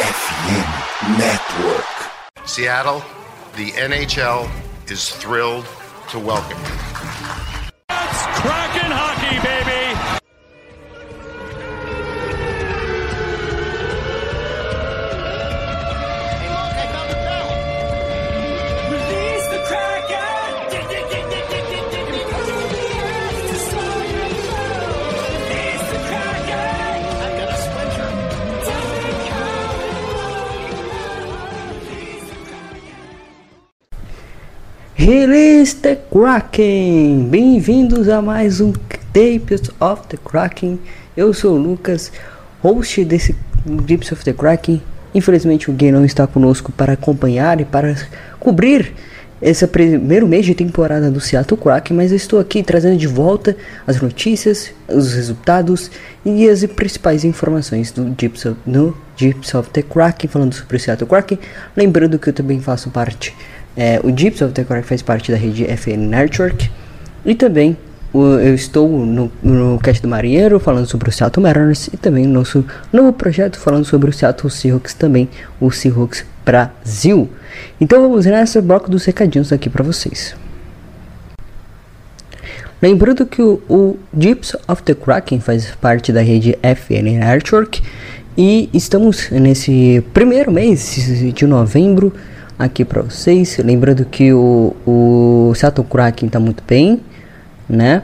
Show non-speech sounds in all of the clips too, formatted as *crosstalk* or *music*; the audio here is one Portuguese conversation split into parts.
FM Network. Seattle, the NHL is thrilled to welcome you. Release the Kraken! Bem-vindos a mais um Tapes of the Kraken. Eu sou o Lucas, host desse Tapes of the Kraken. Infelizmente o Gui não está conosco para acompanhar e para cobrir esse primeiro mês de temporada do Seattle Kraken, mas estou aqui trazendo de volta as notícias, os resultados e as principais informações do Gyps of, no Gyps of the Kraken, falando sobre o Seattle Kraken. Lembrando que eu também faço parte, é, o of the Kraken faz parte da rede FN Network e também o- eu estou no, no Cast do Marinheiro falando sobre o Seattle Mariners e também no nosso novo projeto falando sobre o Seattle Seahawks também, o Seahawks Brasil. Então vamos nessa bloco dos recadinhos aqui para vocês. Lembrando que o, o Gyps of the Kraken faz parte da rede FN Network e estamos nesse primeiro mês de novembro aqui para vocês. Lembrando que o, o Seattle Kraken está muito bem, né?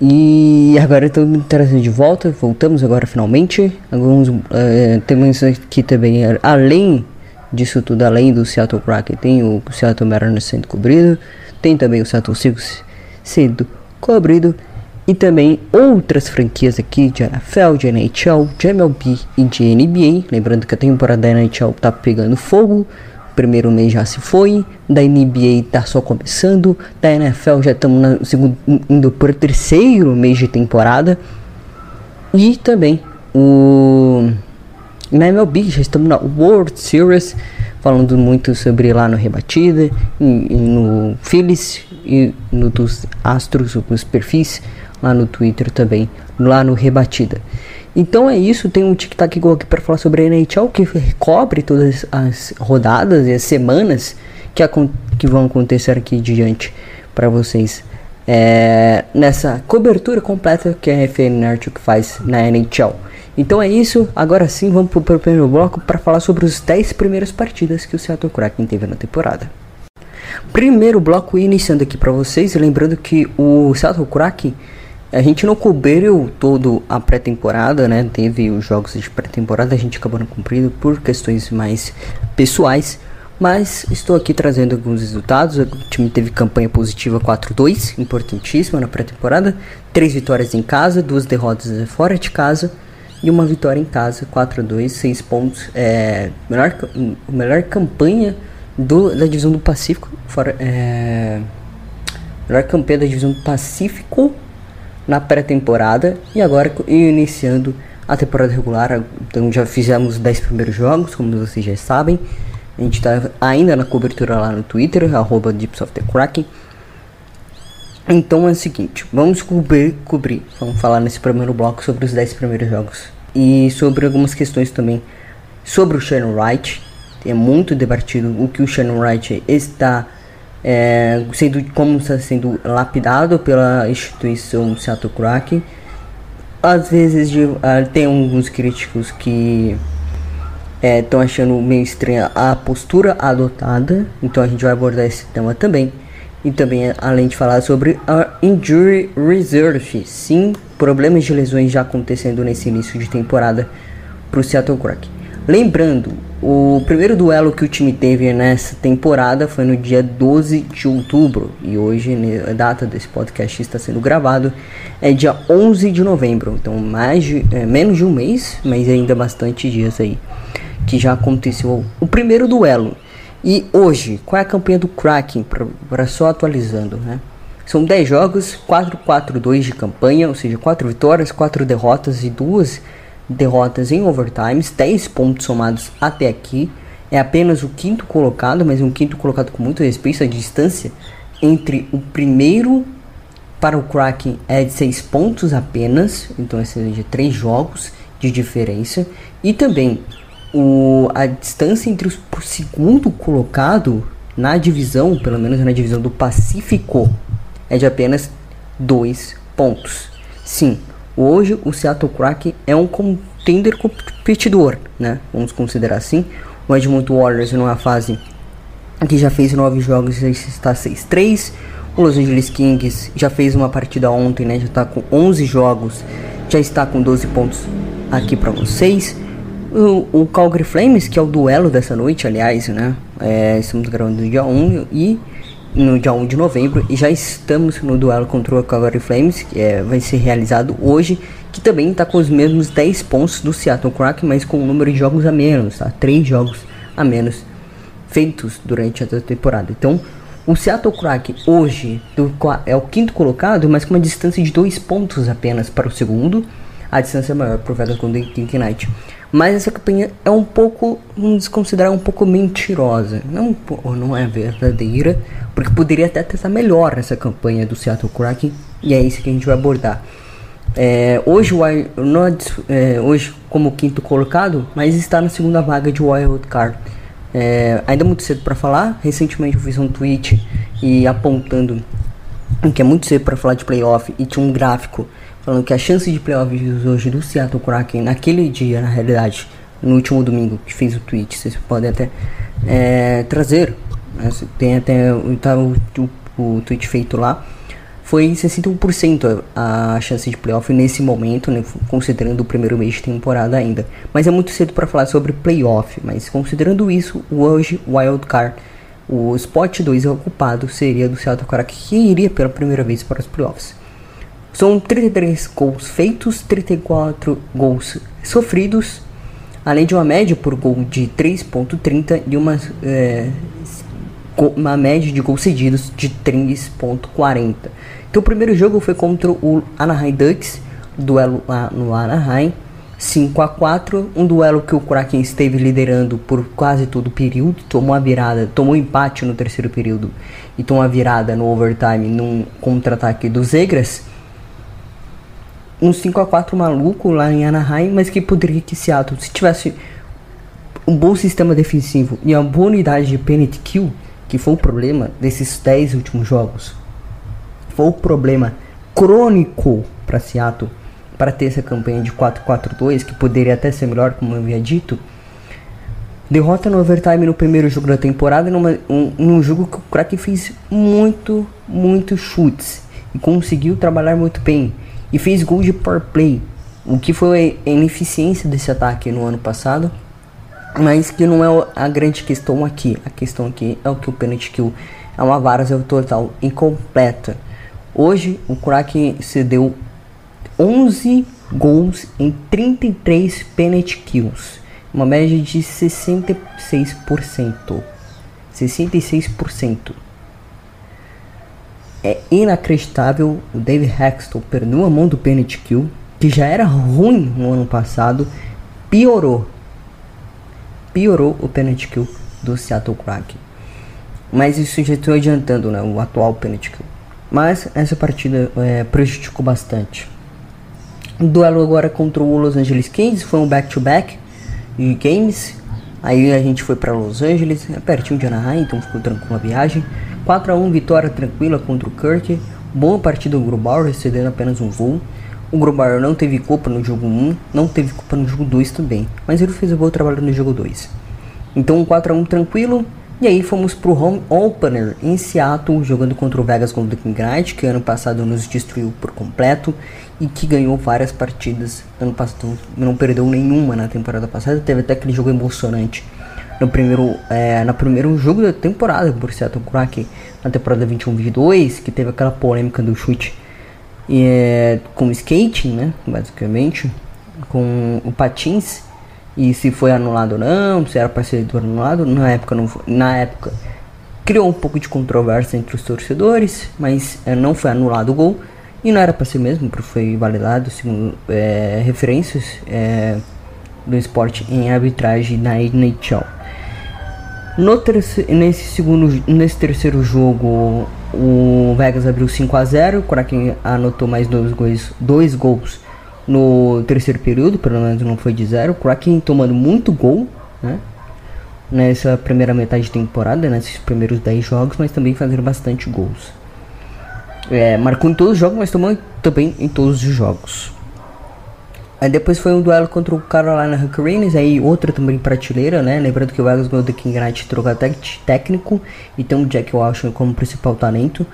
E agora estamos trazendo de volta, voltamos agora finalmente. Alguns eh, temos aqui também, além disso tudo, além do Seattle Kraken, tem o Seattle Mariners sendo cobrido, tem também o Seattle Seahawks sendo cobrido e também outras franquias aqui de NFL, de NHL, de MLB e de NBA. Lembrando que a temporada da NHL tá pegando fogo. Primeiro mês já se foi, da NBA tá só começando, da NFL já estamos no segundo, indo para o terceiro mês de temporada. E também o na MLB já estamos na World Series, falando muito sobre lá no Rebatida, e, e no Phillies e no dos Astros, os perfis lá no Twitter também, lá no Rebatida. Então é isso, tem um tic-tac igual aqui para falar sobre a NHL que cobre todas as rodadas e as semanas que, que vão acontecer aqui diante para vocês é, nessa cobertura completa que a FN Network faz na NHL. Então é isso, agora sim vamos pro, pro primeiro bloco para falar sobre os 10 primeiras partidas que o Seattle Kraken teve na temporada. Primeiro bloco iniciando aqui para vocês, lembrando que o Seattle Kraken a gente não cobriu todo a pré-temporada, né? Teve os jogos de pré-temporada, a gente acabou não cumprindo por questões mais pessoais. Mas estou aqui trazendo alguns resultados. O time teve campanha positiva 4-2, importantíssima na pré-temporada. Três vitórias em casa, duas derrotas fora de casa e uma vitória em casa, 4-2, 6 pontos. É, melhor, melhor campanha do, da divisão do Pacífico. Fora, é, melhor campeã da divisão do Pacífico na pré-temporada e agora iniciando a temporada regular. Então já fizemos os 10 primeiros jogos, como vocês já sabem. A gente está ainda na cobertura lá no Twitter, arroba Kraken. Então é o seguinte, vamos cobrir, cobrir, vamos falar nesse primeiro bloco sobre os 10 primeiros jogos. E sobre algumas questões também sobre o Shannon Wright. É muito debatido o que o Shannon Wright está é, sendo, como está sendo lapidado pela instituição Seattle Kraken. Às vezes de, ah, tem alguns críticos que estão achando meio estranha a postura adotada, então a gente vai abordar esse tema também. E também, além de falar sobre a Injury Reserve, sim, problemas de lesões já acontecendo nesse início de temporada para o Seattle Kraken. Lembrando, o primeiro duelo que o time teve nessa temporada foi no dia 12 de outubro e hoje, a data desse podcast está sendo gravado, é dia 11 de novembro, então mais de, é, menos de um mês, mas ainda bastante dias aí que já aconteceu o primeiro duelo. E hoje, qual é a campanha do Kraken? Para só atualizando, né? São 10 jogos, 4-4-2 de campanha, ou seja, 4 vitórias, 4 derrotas e 2 derrotas em overtimes, 10 pontos somados até aqui. É apenas o quinto colocado, mas um quinto colocado com muito respeito. A distância entre o primeiro para o Kraken é de 6 pontos apenas, então é de 3 jogos de diferença. E também o, a distância entre o segundo colocado na divisão, pelo menos na divisão do Pacífico, é de apenas dois pontos. Sim, hoje o Seattle Kraken é um contender competidor, né? Vamos considerar assim. O Edmonton Warriors numa fase que já fez nove jogos e está 6-3. O Los Angeles Kings já fez uma partida ontem, né? Já está com 11 jogos, já está com 12 pontos aqui para vocês. O, o, Calgary Flames, que é o duelo dessa noite, aliás, né? É, estamos gravando dia 1 e no dia 1 de novembro e já estamos no duelo contra o Calgary Flames, que é, vai ser realizado hoje, que também está com os mesmos 10 pontos do Seattle Kraken, mas com um número de jogos a menos, tá? 3 jogos a menos feitos durante essa temporada. Então, o Seattle Kraken hoje é o quinto colocado, mas com uma distância de 2 pontos apenas para o segundo. A distância é maior para o Vegas Golden Knight. Mas essa campanha é um pouco, vamos considerar um pouco mentirosa. Não, não é verdadeira, porque poderia até estar melhor essa campanha do Seattle Kraken. E é isso que a gente vai abordar. É, hoje, o, é, hoje, como quinto colocado, mas está na segunda vaga de Wild Card. É, ainda muito cedo para falar. Recentemente eu fiz um tweet e apontando que é muito cedo para falar de playoff e tinha um gráfico falando que a chance de playoffs hoje do Seattle Kraken naquele dia, na realidade, no último domingo que fez o tweet, vocês podem até é, trazer, né, tem até tá, o, o, o tweet feito lá, foi 61% a chance de playoff nesse momento, né, considerando o primeiro mês de temporada ainda. Mas é muito cedo para falar sobre playoff, mas considerando isso, hoje Wild Card, o spot 2 ocupado seria do Seattle Kraken, que iria pela primeira vez para os playoffs. São 33 gols feitos, 34 gols sofridos, além de uma média por gol de 3.30 e uma, é, uma média de gols cedidos de 3.40. Então o primeiro jogo foi contra o Anaheim Ducks, duelo lá no Anaheim, 5 a 4 um duelo que o Kraken esteve liderando por quase todo o período, tomou a virada, tomou empate no terceiro período e tomou a virada no overtime num contra-ataque dos Zegras um 5 a 4 maluco lá em Anaheim, mas que poderia que Seattle, se tivesse um bom sistema defensivo e uma boa unidade de penalty kill, que foi o problema desses 10 últimos jogos, foi o problema crônico para Seattle para ter essa campanha de 4-4-2, que poderia até ser melhor, como eu havia dito. Derrota no overtime no primeiro jogo da temporada, numa, um, num jogo que o Kraken fez muito, muito chutes e conseguiu trabalhar muito bem e fez gol de power play, o que foi a ineficiência desse ataque no ano passado, mas que não é a grande questão aqui. A questão aqui é o que o penalty kill é uma várzea total incompleta. Hoje o Kraken cedeu 11 gols em 33 penalty kills, uma média de 66%. 66%. É inacreditável o David Hexton perdeu a mão do penalty kill, que já era ruim no ano passado, piorou. Piorou o penalty kill do Seattle Kraken. Mas isso já estou adiantando, né, o atual penalty kill. Mas essa partida é, prejudicou bastante. O duelo agora contra o Los Angeles Kings foi um back-to-back -back de games. Aí a gente foi para Los Angeles, é pertinho de Anaheim, então ficou tranquila a viagem. 4 a 1 vitória tranquila contra o Kirk. Boa partida do Grubauer, cedendo apenas um gol. O Grubauer não teve culpa no jogo 1, não teve culpa no jogo 2 também, mas ele fez um bom trabalho no jogo 2. Então 4 a 1 tranquilo. E aí fomos pro home opener em Seattle, jogando contra o Vegas Golden Knight, que ano passado nos destruiu por completo e que ganhou várias partidas. Ano passado não perdeu nenhuma na temporada passada, teve até aquele jogo emocionante no primeiro, é, no primeiro jogo da temporada por Seattle Kraken, na temporada 21-22, que teve aquela polêmica do chute é, com skating, né, basicamente, com o patins, e se foi anulado ou não, se era para ser anulado, na época não foi, na época criou um pouco de controvérsia entre os torcedores, mas é, não foi anulado o gol, e não era para ser mesmo, porque foi validado segundo é, referências é, do esporte em arbitragem na NHL. No terceiro, nesse segundo, nesse terceiro jogo, o Vegas abriu 5 a 0. O Kraken anotou mais dois gols, dois gols no terceiro período, pelo menos não foi de zero. O Kraken tomando muito gol né? Nessa primeira metade de temporada, nesses primeiros 10 jogos, mas também fazendo bastante gols. É, marcou em todos os jogos, mas tomou também em todos os jogos. Aí depois foi um duelo contra o Carolina Hurricanes, aí outra também prateleira, né? Lembrando que o Vegas ganhou do King Knight troca técnico e tem o Jack Washington como principal talento.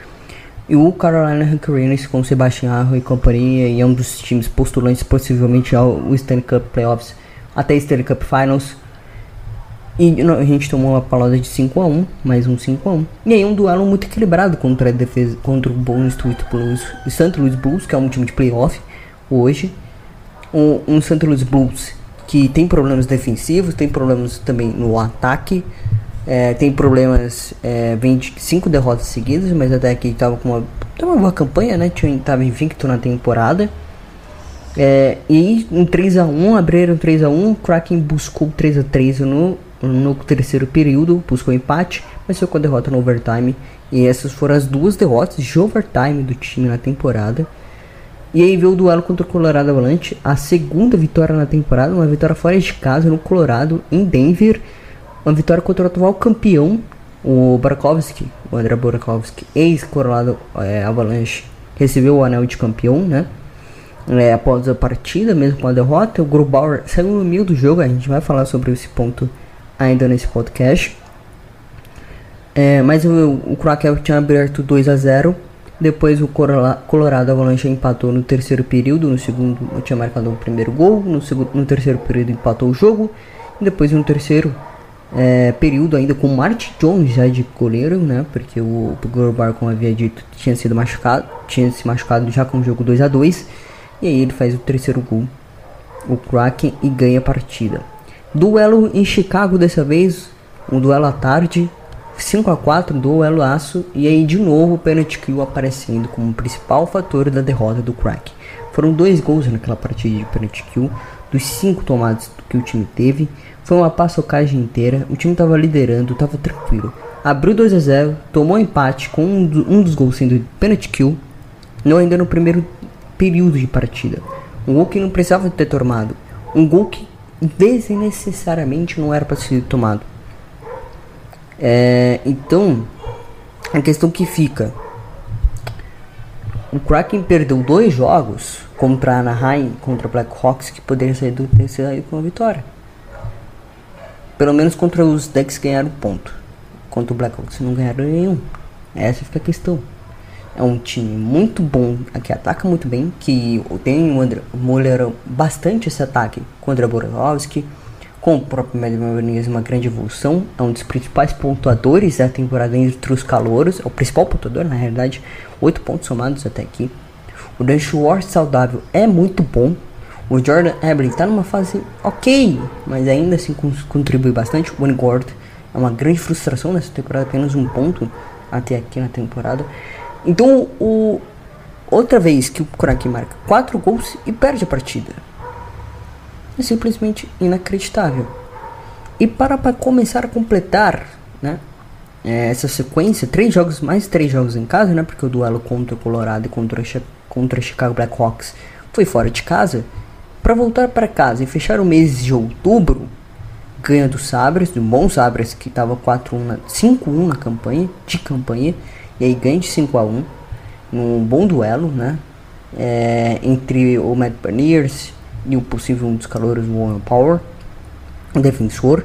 E o Carolina Hurricanes com Sebastian Arro e companhia e é um dos times postulantes possivelmente ao Stanley Cup Playoffs até Stanley Cup Finals. E a gente tomou uma palavra de 5 a 1 mais um 5 a 1 E aí um duelo muito equilibrado contra a defesa, contra o e St. Louis Blues, que é um time de playoff hoje. Um, um St. Louis Blues que tem problemas defensivos, tem problemas também no ataque. É, tem problemas, é, vem de cinco derrotas seguidas, mas até aqui estava com uma, uma boa campanha, né? Tinha, tava invicto na temporada. É, e em 3x1, abriram 3x1, Kraken buscou 3x3 no, no terceiro período, buscou empate, mas ficou a derrota no overtime. E essas foram as duas derrotas de overtime do time na temporada. E aí veio o duelo contra o Colorado Avalanche, a segunda vitória na temporada, uma vitória fora de casa no Colorado, em Denver. Uma vitória contra o atual campeão, o Burakovsky, o André Burakovsky, ex-Colorado é, Avalanche, recebeu o anel de campeão, né? É, após a partida, mesmo com a derrota, o Grubauer saiu no meio do jogo, a gente vai falar sobre esse ponto ainda nesse podcast. É, mas o, o Krakow tinha aberto 2 a 0 depois o Colorado Avalanche empatou no terceiro período, no segundo tinha marcado o primeiro gol, no, segundo, no terceiro período empatou o jogo, e depois no terceiro é, período ainda com Martin Jones já de goleiro, né? Porque o Glorbar, como havia dito, tinha sido machucado, tinha se machucado já com o jogo 2 a 2 e aí ele faz o terceiro gol, o Kraken e ganha a partida. Duelo em Chicago dessa vez, um duelo à tarde, 5 a 4 duelo aço e aí de novo o penalty kill aparecendo como principal fator da derrota do Kraken. Foram dois gols naquela partida de penalty kill, dos cinco tomados que o time teve. Foi uma paçocagem inteira, o time estava liderando, estava tranquilo. Abriu 2 a 0 tomou empate com um, do, um dos gols sendo penalty kill, não ainda no primeiro período de partida. Um gol que não precisava ter tomado. Um gol que desnecessariamente não era para ser tomado. É, então, a questão que fica: o Kraken perdeu dois jogos contra a Anaheim, contra Blackhawks, que poderiam sair do terceiro com a vitória. Pelo menos contra os decks ganharam ponto. Contra o Blackhawks não ganharam nenhum. Essa fica a questão. É um time muito bom, que ataca muito bem, que tem o André, molharam bastante esse ataque contra Borovski, com o próprio Medvedev uma grande evolução, é um dos principais pontuadores da temporada entre os calouros, é o principal pontuador na realidade, 8 pontos somados até aqui. O Dan Schwartz saudável é muito bom, o Jordan Eberle está numa fase ok, mas ainda assim contribui bastante. O Wingord é uma grande frustração nessa temporada, apenas um ponto até aqui na temporada. Então, o, outra vez que o Kraken marca 4 gols e perde a partida. É simplesmente inacreditável. E para, para começar a completar né, é, essa sequência, três jogos, mais três jogos em casa, né, porque o duelo contra o Colorado e contra, contra o Chicago Blackhawks foi fora de casa. Para voltar para casa e fechar o mês de outubro, ganha do Sabres, do bom Sabres que estava 5-1 na campanha, de campanha, e aí ganha de 5 a 1 num bom duelo, né? É, entre o Matt Berniers e o possível um dos calores, o Warren Power, defensor.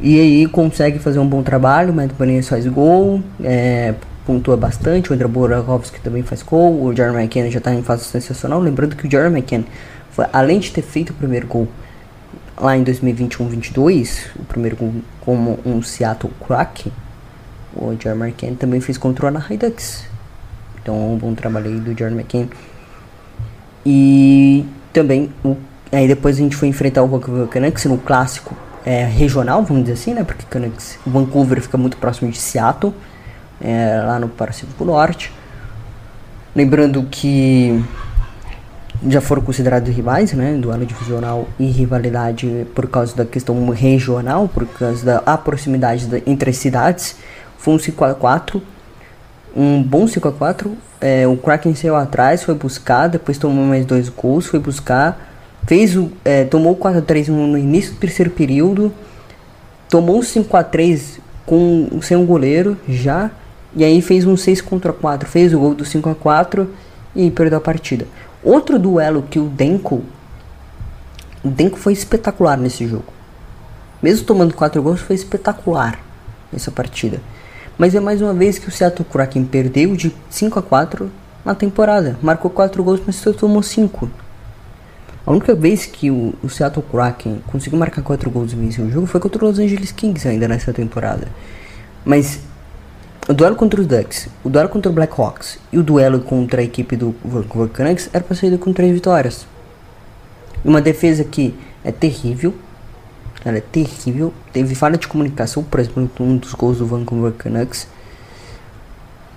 E aí consegue fazer um bom trabalho, o Matt faz gol, é, pontua bastante, o André Burakovsky também faz gol, o Jeremy McKenna já está em fase sensacional, lembrando que o Jeremy McKenna foi, além de ter feito o primeiro gol lá em 2021-22, o primeiro gol como um Seattle Kraken, o Jeremy McCann também fez contra o Anaheim Ducks. Então, um bom trabalho aí do Jeremy McCann. E também, o, aí depois a gente foi enfrentar o Vancouver Canucks no clássico é, regional, vamos dizer assim, né? Porque Canucks, o Vancouver fica muito próximo de Seattle, é, lá no Pacífico Norte. Lembrando que já foram considerados rivais, né? Duelo divisional e rivalidade por causa da questão regional, por causa da proximidade da, entre as cidades. Foi um 5x4, um bom 5x4. É, o Kraken saiu atrás, foi buscar, depois tomou mais dois gols, foi buscar, fez o, é, tomou 4x3 no início do terceiro período, tomou um 5 a 3 com sem um goleiro já e aí fez um 6 contra 4, fez o gol do 5 a 4 e perdeu a partida. Outro duelo que o Denko o Denko foi espetacular nesse jogo. Mesmo tomando 4 gols, foi espetacular nessa partida. Mas é mais uma vez que o Seattle Kraken perdeu de 5 a 4 na temporada. Marcou 4 gols, mas só tomou 5. A única vez que o, Seattle Kraken conseguiu marcar 4 gols e vencer o jogo foi contra o Los Angeles Kings ainda nessa temporada. Mas o duelo contra os Ducks, o duelo contra o Blackhawks e o duelo contra a equipe do Vancouver Canucks era para sair com 3 vitórias. Uma defesa que é terrível, ela é terrível. Teve falha de comunicação, por exemplo, um dos gols do Vancouver Canucks.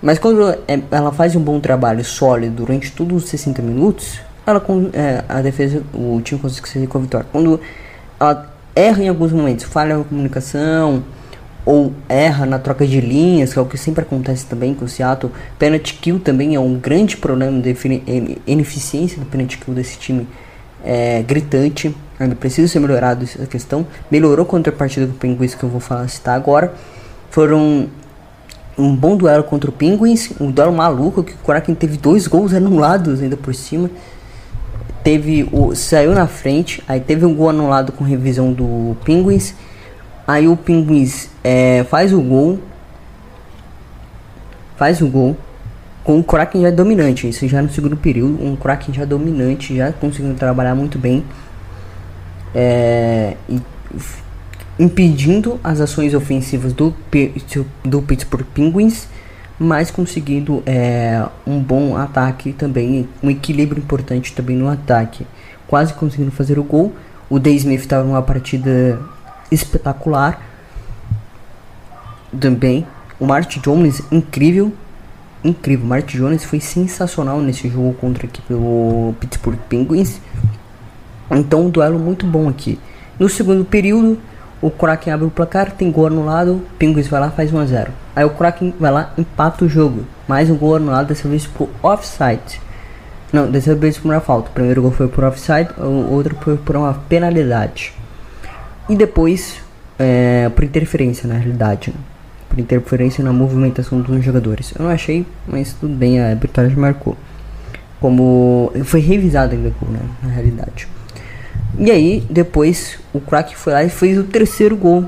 Mas quando é, ela faz um bom trabalho sólido durante todos os 60 minutos, ela é, a defesa, o time consegue sair com a vitória. Quando ela erra em alguns momentos, falha na comunicação ou erra na troca de linhas, que é o que sempre acontece também com o Seattle. Penalty kill também é um grande problema de ineficiência do penalty kill desse time, é gritante. Ainda precisa ser melhorado essa questão. Melhorou contra a partida do Penguins que eu vou falar citar agora. Foram um bom duelo contra o Penguins, um duelo maluco que o Kraken teve dois gols anulados ainda por cima. Teve o saiu na frente, aí teve um gol anulado com revisão do Penguins. Aí o Penguins é, faz o gol, faz o gol com o Kraken já dominante, isso já no segundo período, um Kraken já dominante, já conseguindo trabalhar muito bem, é, e, impedindo as ações ofensivas do, do Pittsburgh Penguins, mas conseguindo é, um bom ataque também, um equilíbrio importante também no ataque, quase conseguindo fazer o gol. O Day Smith estava numa partida espetacular também. O Martin Jones incrível, incrível. Martin Jones foi sensacional nesse jogo contra a equipe do Pittsburgh Penguins. Então, um duelo muito bom aqui. No segundo período, o Kraken abre o placar, tem gol anulado, Penguins vai lá faz 1 a 0. Aí o Kraken vai lá, empata o jogo. Mais um gol anulado, dessa vez por offside. Não, dessa vez por uma falta. O primeiro gol foi por offside, o outro foi por uma penalidade. E depois, é, por interferência na realidade. Né? Por interferência na movimentação dos jogadores. Eu não achei, mas tudo bem, a arbitragem marcou. Como foi revisado ainda, né, na realidade. E aí, depois, o Crack foi lá e fez o terceiro gol.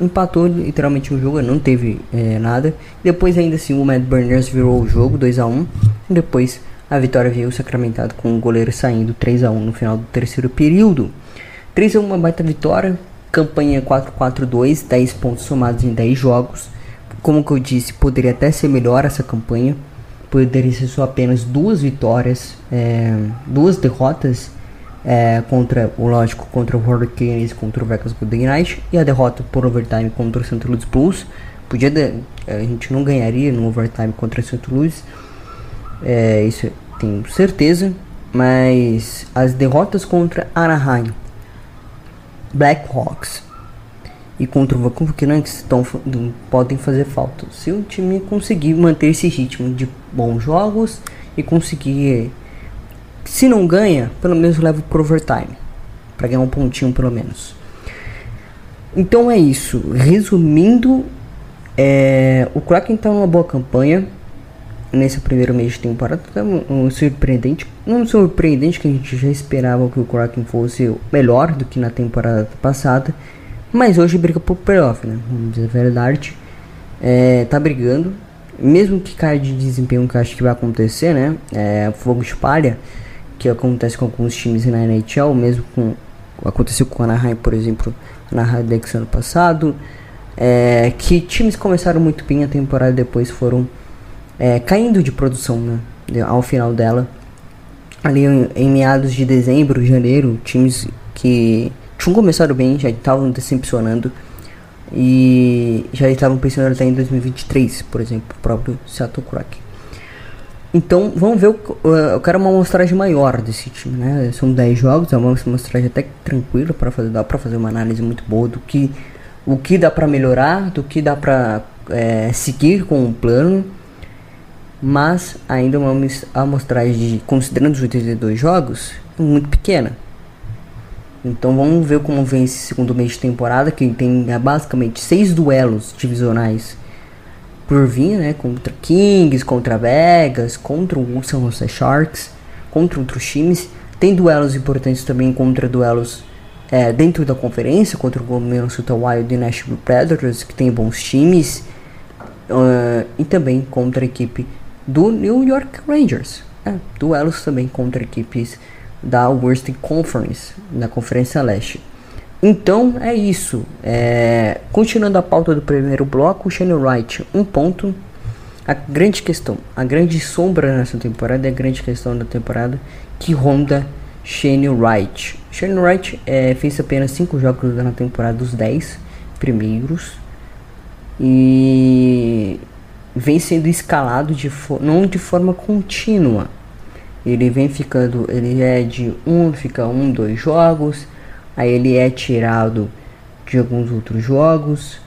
Empatou literalmente o jogo, não teve é, nada. Depois, ainda assim, o Matt Burners virou o jogo 2 a 1 Depois, a vitória veio sacramentada com o goleiro saindo 3 a 1 no final do terceiro período. 3 a 1 uma baita vitória. Campanha 4-4-2, 10 pontos somados em 10 jogos. Como que eu disse, poderia até ser melhor essa campanha. Poderia ser só apenas duas vitórias, é, duas derrotas é, contra o lógico contra o Hurricanes contra o Vegas Golden Knights e a derrota por overtime contra o St. Louis Blues podia de, a gente não ganharia no overtime contra o St. Louis é, isso tenho certeza mas as derrotas contra Anaheim Blackhawks e contra o Vancouver Canucks tão, podem fazer falta se o time conseguir manter esse ritmo de bons jogos e conseguir se não ganha, pelo menos leva pro overtime. Pra ganhar um pontinho pelo menos. Então é isso. Resumindo, é, o Kraken tá numa boa campanha. Nesse primeiro mês de temporada, tá um, surpreendente. Não surpreendente que a gente já esperava que o Kraken fosse melhor do que na temporada passada. Mas hoje briga por playoff, né? Vamos dizer a verdade. É, tá brigando. Mesmo que caia de desempenho que eu acho que vai acontecer, né? É, fogo espalha que acontece com alguns times na NHL, mesmo com aconteceu com o Anaheim, por exemplo, na Radex ano passado, é, que times começaram muito bem a temporada depois foram é, caindo de produção né, ao final dela. Ali em, em, meados de dezembro, janeiro, times que tinham começado bem já estavam decepcionando e já estavam pensando até em 2023, por exemplo, o próprio Seattle Kraken. Então, vamos ver, eu quero uma amostragem maior desse time, né? São 10 jogos, é uma amostragem até tranquila para fazer, dá para fazer uma análise muito boa do que o que dá para melhorar, do que dá para é, seguir com o plano. Mas ainda uma amostragem de, considerando os 82 jogos, muito pequena. Então vamos ver como vem esse segundo mês de temporada, que tem é, basicamente seis duelos divisionais por vir, né? Contra Kings, contra Vegas, contra o San Jose Sharks, contra outros times. Tem duelos importantes também contra duelos é, dentro da conferência, contra o Minnesota Wild e Nashville Predators, que tem bons times. Uh, e também contra a equipe do New York Rangers. É, duelos também contra equipes da Western Conference, na Conferência Leste. Então é isso. É, continuando a pauta do primeiro bloco, Shane Wright, um ponto. A grande questão, a grande sombra nessa temporada é a grande questão da temporada que ronda Shane Wright. Shane Wright é, fez apenas 5 jogos na temporada dos 10 primeiros e vem sendo escalado de não de forma contínua. Ele vem ficando, ele é de um, fica um, dois jogos, aí ele é tirado de alguns outros jogos.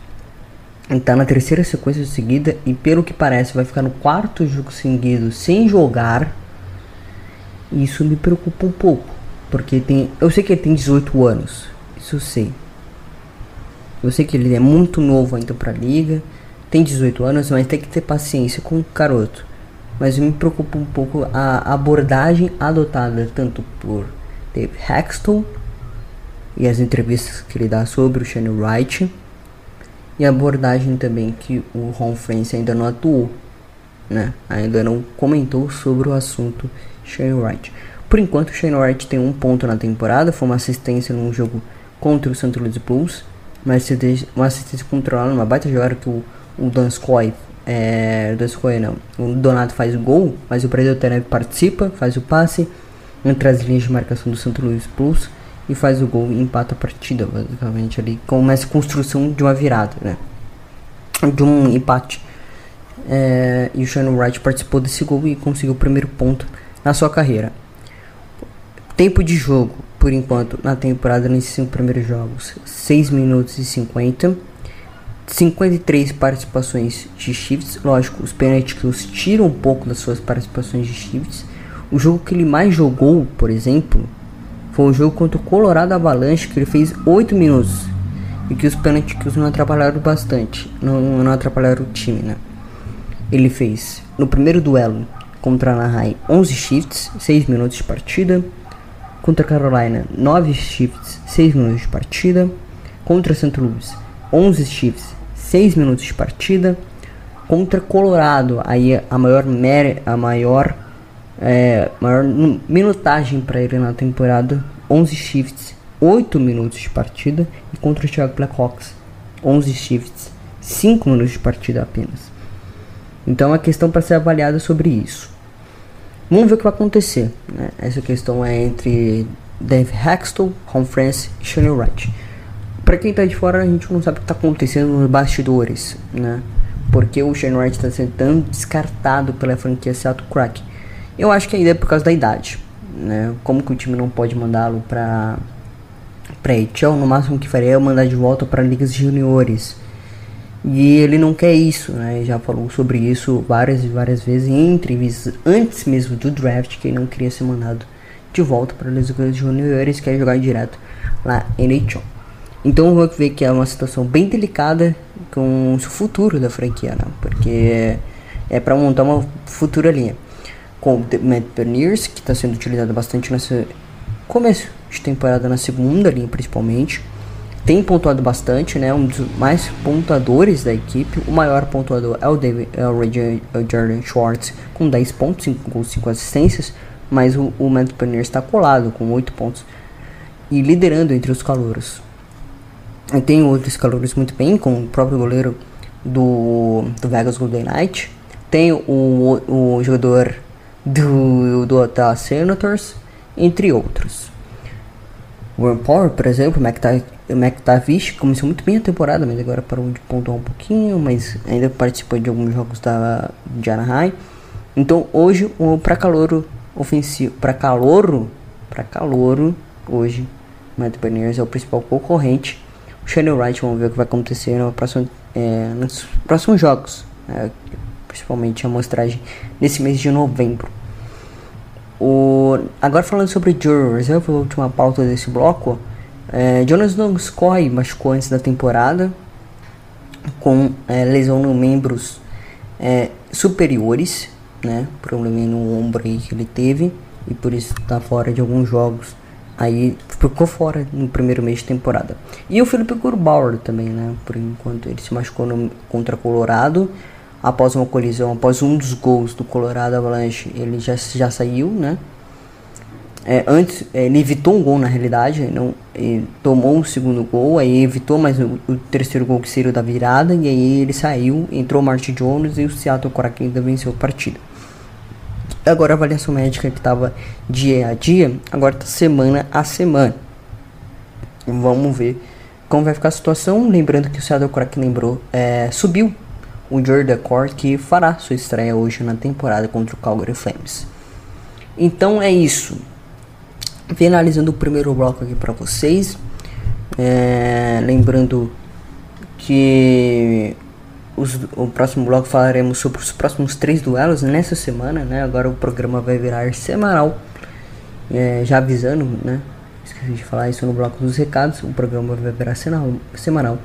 Está na terceira sequência seguida e pelo que parece vai ficar no quarto jogo seguido sem jogar. Isso me preocupa um pouco, porque tem, eu sei que ele tem 18 anos, isso eu sei. Eu sei que ele é muito novo ainda para liga tem 18 anos, mas tem que ter paciência com o garoto. Mas me preocupa um pouco a abordagem adotada tanto por Dave Hexton e as entrevistas que ele dá sobre o Shane Wright e a abordagem também que o Ron France ainda não atuou, né? Ainda não comentou sobre o assunto Shane Wright. Por enquanto, Shane Wright tem um ponto na temporada, foi uma assistência num jogo contra o St. Louis Blues, mas uma assistência controlada, uma baita jogada que o o Donskoy, é, Donskoy não, o Donato faz o gol, mas o Predator participa, faz o passe, entre as linhas de marcação do Santo Luís Plus e faz o gol e empata a partida, basicamente ali, começa a construção de uma virada, né, de um empate. É, e o Shannon Wright participou desse gol e conseguiu o primeiro ponto na sua carreira. Tempo de jogo, por enquanto, na temporada nesses cinco primeiros jogos, 6 minutos e 50 53 participações de shifts. Lógico, os penalty kills tiram um pouco das suas participações de shifts. O jogo que ele mais jogou, por exemplo, foi o jogo contra o Colorado Avalanche, que ele fez 8 minutos. E que os penalty kills não atrapalharam bastante. Não, não atrapalharam o time, né? Ele fez no primeiro duelo contra a Anaheim 11 shifts, 6 minutos de partida. Contra a Carolina, 9 shifts, 6 minutos de partida. Contra St. Louis, 11 shifts, 6 minutos de partida. Contra Colorado, aí a maior, a maior, é, maior minutagem para ele na temporada, 11 shifts, 8 minutos de partida. E contra o Chicago Blackhawks, 11 shifts, 5 minutos de partida apenas. Então a questão para ser avaliada sobre isso. Vamos ver o que vai acontecer. Né? Essa questão é entre Dave Hextall, Ron France e Shane Wright para quem tá de fora, a gente não sabe o que tá acontecendo nos bastidores, né? Porque o Shane Wright tá sendo tão descartado pela franquia Seattle Crack. Eu acho que ainda é por causa da idade, né? Como que o time não pode mandá-lo pra pra HL, no máximo que faria é mandar de volta para ligas juniores. E ele não quer isso, né? Já falou sobre isso várias e várias vezes em entrevistas antes mesmo do draft que ele não queria ser mandado de volta para ligas juniores, quer jogar direto lá em NHL. Então vou ver que é uma situação bem delicada com o futuro da franquia, né? porque é, é para montar uma futura linha. Com o Matt Berniers, que está sendo utilizado bastante nesse começo de temporada, na segunda linha principalmente. Tem pontuado bastante, né? Um dos mais pontuadores da equipe. O maior pontuador é o, David, é o, Jordan Schwartz, com 10 pontos, 5 gols, 5 assistências. Mas o, o Matt Berniers está colado com 8 pontos e liderando entre os calouros. Tem outros calores muito bem, com o próprio goleiro do, do Vegas Golden Knight. Tem o, o jogador do, do da Senators, entre outros. O Power, por exemplo, o McTavish começou muito bem a temporada, mas agora parou de pontuar um pouquinho, mas ainda participou de alguns jogos da de Anaheim. Então hoje o para calor ofensivo, para calouro, para calouro hoje, Matt Beniers é o principal concorrente Shane Wright, vamos ver o que vai acontecer no próximo, é, nos próximos jogos, é, principalmente a amostragem nesse mês de novembro. O, agora falando sobre Juror Reserve, a última pauta desse bloco, É, Jonas Donskoy machucou antes da temporada com é, lesão nos membros é, superiores, né? Problema no ombro aí que ele teve e por isso está fora de alguns jogos. Aí ficou fora no primeiro mês de temporada. E o Felipe Gurbauer também, né? Por enquanto ele se machucou no, contra Colorado após uma colisão, após um dos gols do Colorado Avalanche, ele já, já saiu, né? É, antes é, ele evitou um gol na realidade, não tomou o segundo gol, aí evitou mais o, o, terceiro gol que seria da virada, e aí ele saiu, entrou o Martin Jones e o Seattle Kraken venceu a partida. Agora a avaliação médica que estava dia a dia, agora está semana a semana. Vamos ver como vai ficar a situação. Lembrando que o Seattle Kraken lembrou, é, subiu o Jordan Core que fará sua estreia hoje na temporada contra o Calgary Flames. Então é isso finalizando o primeiro bloco aqui para vocês. É, lembrando que os, o próximo bloco falaremos sobre os próximos três duelos nessa semana, né? Agora o programa vai virar semanal. É, já avisando, né? Esqueci de falar isso no bloco dos recados. O programa vai virar semanal, semanal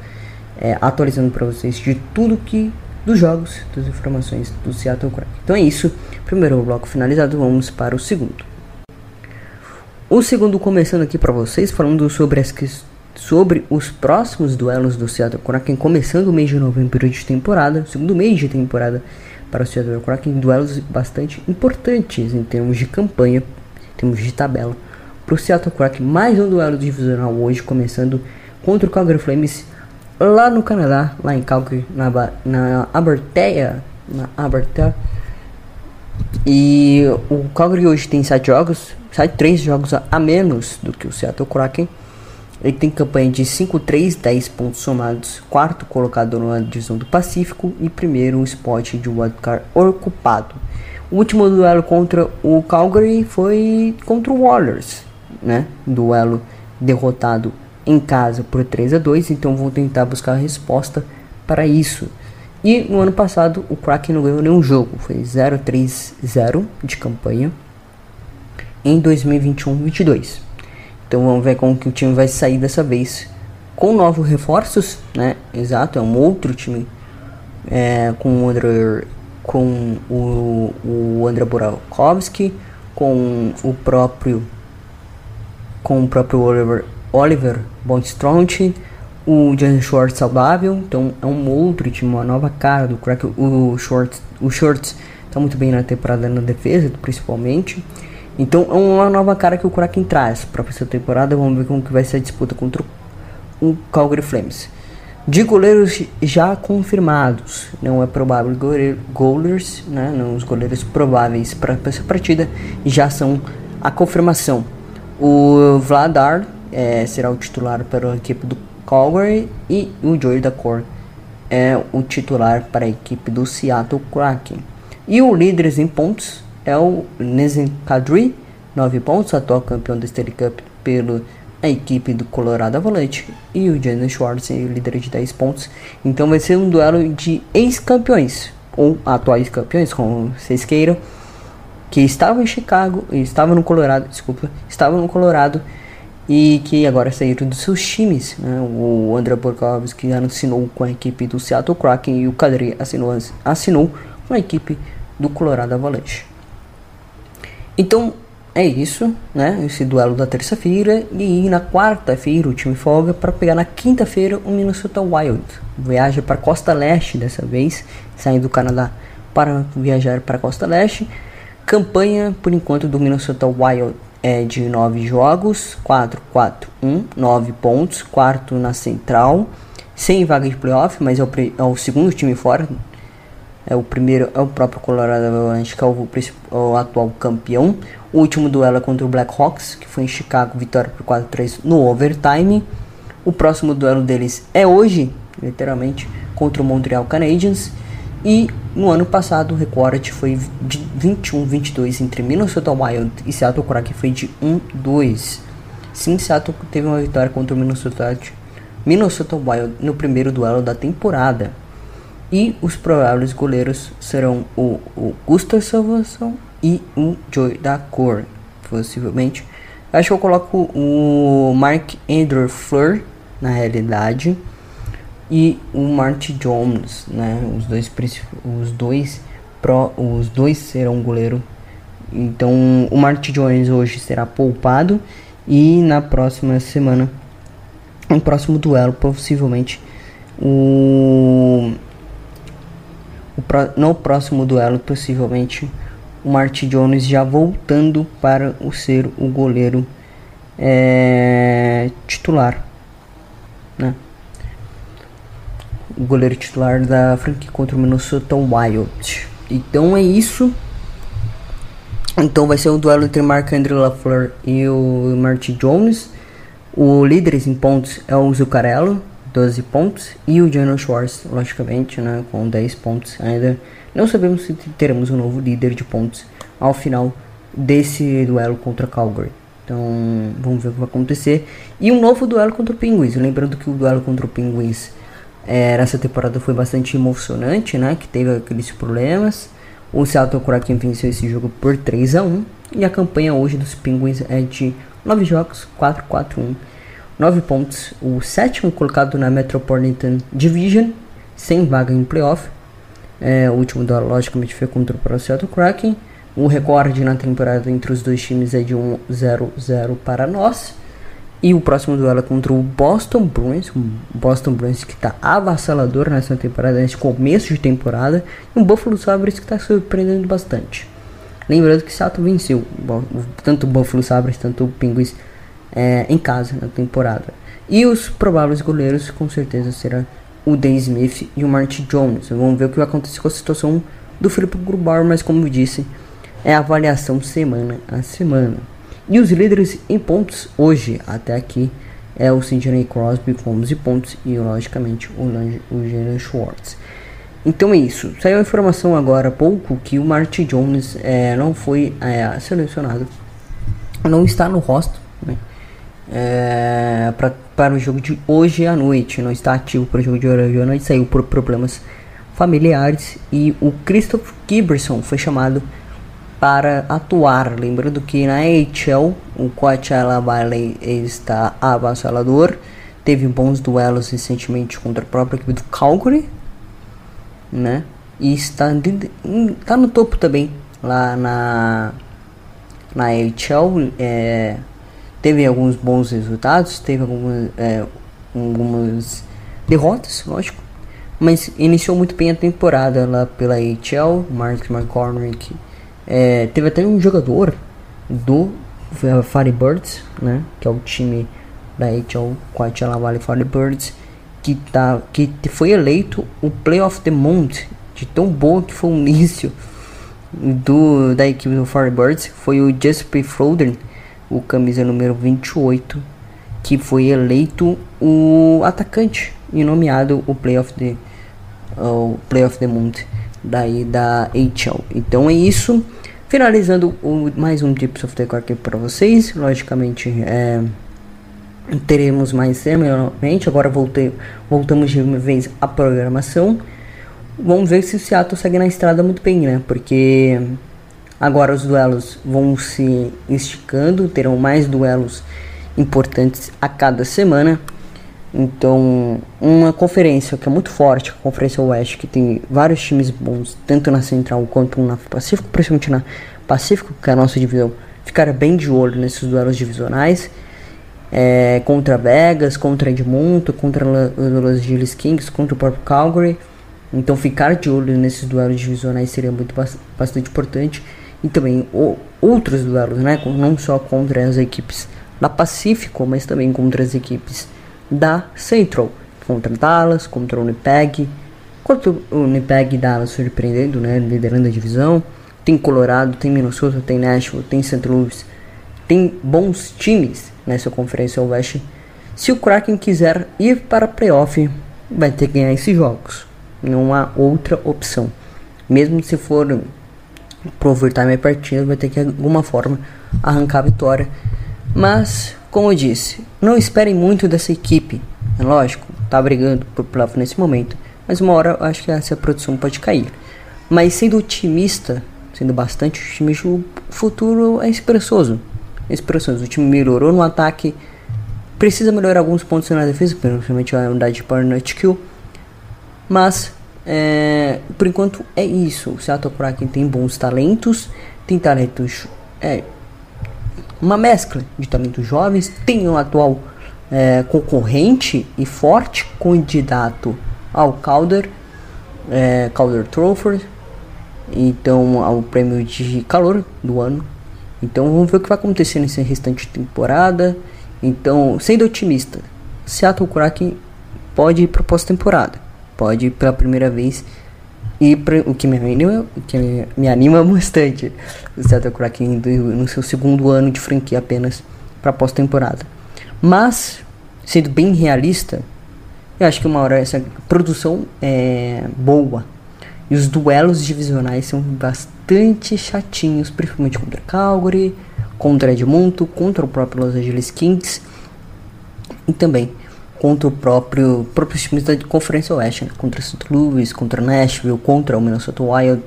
é, atualizando para vocês de tudo que dos jogos, das informações do Seattle Kraken. Então é isso. Primeiro bloco finalizado, vamos para o segundo. O segundo começando aqui para vocês, falando sobre, as que, sobre os próximos duelos do Seattle Kraken, começando o mês de novembro de temporada, segundo mês de temporada para o Seattle Kraken, duelos bastante importantes em termos de campanha, em termos de tabela. Para o Seattle Kraken, mais um duelo divisional hoje, começando contra o Calgary Flames lá no Canadá, lá em Calgary, na, na Abertea, na Abertea. E o Calgary hoje tem sete jogos, sai três jogos a menos do que o Seattle Kraken. Ele tem campanha de 5-3, 10 pontos somados, quarto colocado na divisão do Pacífico e primeiro spot de wildcard ocupado. O último duelo contra o Calgary foi contra o Warriors, né? Duelo derrotado em casa por 3 a 2, então vou tentar buscar a resposta para isso. E no ano passado o Kraken não ganhou nenhum jogo, foi 0-3-0 de campanha em 2021-22. Então vamos ver como que o time vai sair dessa vez com novos reforços, né? Exato, é um outro time é, com o André, com o, o André com o próprio com o próprio Oliver Oliver Bondstronte, o Jan Short saudável, então é um outro time, uma nova cara do crack. O Short, o Shorts está muito bem na temporada na defesa, principalmente. Então é uma nova cara que o Kraken traz para essa temporada. Vamos ver como que vai ser a disputa contra o Calgary Flames. De goleiros já confirmados, não é provável goalers, né? Não, os goleiros prováveis para essa partida já são a confirmação. O Vladar é, será o titular para a equipe do Calgary e o Joey da Cor é o titular para a equipe do Seattle Kraken. E o líderes em pontos é o Nezen Kadri, 9 pontos, atual campeão da Stanley Cup pela equipe do Colorado Avalanche, e o Jalen Schwartz, líder de 10 pontos. Então vai ser um duelo de ex-campeões, ou atuais campeões, como vocês queiram, que estavam em Chicago, estavam no Colorado, desculpa, estavam no Colorado e que agora saíram dos seus times. Né? O André Borkovski assinou com a equipe do Seattle Kraken e o Kadri assinou, assinou com a equipe do Colorado Avalanche. Então é isso, né? Esse duelo da terça-feira e na quarta-feira o time folga para pegar na quinta-feira o Minnesota Wild. Viaja para Costa Leste dessa vez, saindo do Canadá para viajar para Costa Leste. Campanha por enquanto do Minnesota Wild é de 9 jogos, 4, 4, 1, 9 pontos, quarto na central, sem vaga de playoff, mas é o, é o segundo time fora é o primeiro é o próprio Colorado Avalanche, que é o, o, atual campeão. O último duelo é contra o Blackhawks, que foi em Chicago, vitória por 4-3 no overtime. O próximo duelo deles é hoje, literalmente, contra o Montreal Canadiens. E no ano passado o recorde foi de 21-22 entre Minnesota Wild e Seattle Kraken, foi de 1-2. Sim, Seattle teve uma vitória contra o Minnesota, Minnesota Wild no primeiro duelo da temporada. E os prováveis goleiros serão o, o Gustav Salvação e o Joy da Cor. Possivelmente Acho que eu coloco o Mark Andrew Fleur na realidade e o Marty Jones, né? Os dois os dois pro, os dois serão goleiro. Então o Marty Jones hoje será poupado e na próxima semana, no próximo duelo, possivelmente o no próximo duelo, possivelmente o Marty Jones já voltando para o ser o goleiro é, titular, né? O goleiro titular da franquia contra o Minnesota Wild. Então é isso. Então vai ser um duelo entre Mark Andrew LaFleur e o Marty Jones. O líderes em pontos é o Zuccarello, 12 pontos, e o Jalen Schwartz, logicamente, né, com 10 pontos ainda. Não sabemos se teremos um novo líder de pontos ao final desse duelo contra Calgary. Então, vamos ver o que vai acontecer. E um novo duelo contra o Penguins. Lembrando que o duelo contra o Penguins é, nessa temporada foi bastante emocionante, né? Que teve aqueles problemas. O Seattle Kraken venceu esse jogo por 3 a 1 e a campanha hoje dos Penguins é de 9 jogos, 4-4-1, 9 pontos. O sétimo colocado na Metropolitan Division, sem vaga em playoff. É, o último duelo, logicamente, foi contra o Seattle Kraken. O recorde na temporada entre os dois times é de 1-0-0 para nós. E o próximo duelo é contra o Boston Bruins, o Boston Bruins que está avassalador nessa temporada, nesse começo de temporada, e o Buffalo Sabres que está surpreendendo bastante. Lembrando que Seattle venceu tanto o Buffalo Sabres, tanto o Penguins é, em casa na temporada. E os prováveis goleiros com certeza será o Dan Smith e o Martin Jones. Vamos ver o que vai acontecer com a situação do Felipe Grubauer, mas como eu disse, é avaliação semana a semana. E os líderes em pontos hoje, até aqui, é o Sidney Crosby com 11 pontos e, logicamente, o, o Jalen Schwartz. Então é isso. Saiu a informação agora há pouco que o Marty Jones é, não foi é, selecionado, não está no rosto né, é, para o jogo de hoje à noite. Não está ativo para o jogo de hoje à noite. Saiu por problemas familiares e o Christoph Giberson foi chamado para atuar. Lembrando que na AHL o Coachella Valley está avassalador. Teve bons duelos recentemente contra a própria equipe do Calgary, né? E está, está no topo também lá na na AHL. É, teve alguns bons resultados, teve algumas, é, algumas derrotas, lógico. Mas iniciou muito bem a temporada lá pela AHL. Mark McCormick é, teve até um jogador do Firebirds, né, que é o time da HL Coachella Valley Firebirds, que, tá, que foi eleito o Play of the Month, de tão bom que foi o *laughs* início do, da equipe do Firebirds, foi o Jasper Froden, o camisa número 28, que foi eleito o atacante e nomeado o Play of the, uh, Play of the Month daí da HL. Então é isso. Finalizando o, mais um Tips of the Core aqui para vocês. Logicamente, é, teremos mais semanalmente. Agora voltei, voltamos de vez à programação. Vamos ver se o Seattle segue na estrada muito bem, né? Porque agora os duelos vão se esticando, terão mais duelos importantes a cada semana. Então, uma conferência que é muito forte, a Conferência Oeste, que tem vários times bons, tanto na Central quanto na Pacífico, principalmente na Pacífico, que é a nossa divisão, ficar bem de olho nesses duelos divisionais. É, contra Vegas, contra Edmonton, contra Los Angeles Kings, contra o próprio Calgary. Então, ficar de olho nesses duelos divisionais seria muito bastante importante. E também o, outros duelos, né? Não só contra as equipes da Pacífico, mas também contra as equipes da Central contra Dallas, contra o Winnipeg, contra o Winnipeg e Dallas surpreendendo, né, liderando a divisão. Tem Colorado, tem Minnesota, tem Nashville, tem St. Louis. Tem bons times nessa conferência oeste. Se o Kraken quiser ir para playoff, vai ter que ganhar esses jogos. Não há outra opção. Mesmo se for pro overtime a partida, vai ter que de alguma forma arrancar a vitória. Mas como eu disse, não esperem muito dessa equipe. É lógico, tá brigando por playoff nesse momento, mas uma hora eu acho que essa produção pode cair. Mas sendo otimista, sendo bastante otimista, o futuro é esperançoso. expressões. O time melhorou no ataque, precisa melhorar alguns pontos na defesa, principalmente a unidade de Power Nut Kill. Mas, é, por enquanto, é isso. O Seattle Kraken tem bons talentos, tem talentos. É, uma mescla de talentos jovens, tem um atual é, concorrente e forte candidato ao Calder, é, Calder Trophy, então ao prêmio de calor do ano. Então vamos ver o que vai acontecer nesse restante temporada. Então, sendo otimista, Seattle Kraken pode ir para pós-temporada. Pode pela primeira vez e pra, o que me anima, o que me anima *laughs* bastante. O Seattle Kraken no seu segundo ano de franquia apenas para pós-temporada. Mas, sendo bem realista, eu acho que uma hora essa produção é boa. E os duelos divisionais são bastante chatinhos, principalmente contra Calgary, contra Edmonton, contra o próprio Los Angeles Kings e também contra o próprio próprios times da Conferência Oeste, né? contra St. Louis, contra Nashville, contra o Minnesota Wild,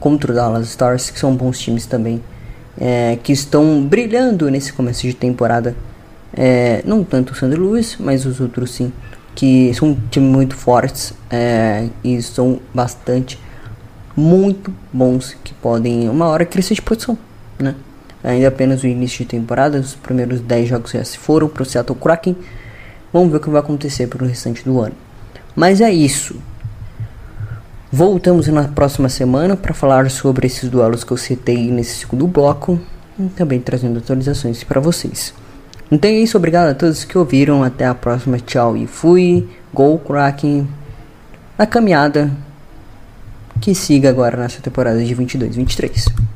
contra o Dallas Stars, que são bons times também, é, que estão brilhando nesse começo de temporada. É, não tanto o St. Louis, mas os outros sim, que são times muito fortes é, e são bastante, muito bons, que podem uma hora crescer de produção, né? Ainda apenas o início de temporada, os primeiros 10 jogos já se foram para o Seattle Kraken. Vamos ver o que vai acontecer para o restante do ano. Mas é isso. Voltamos na próxima semana para falar sobre esses duelos que eu citei nesse segundo bloco e também trazendo atualizações para vocês. Então é isso, obrigado a todos que ouviram. Até a próxima, tchau e fui. Go Kraken. A caminhada que siga agora nessa temporada de 22-23.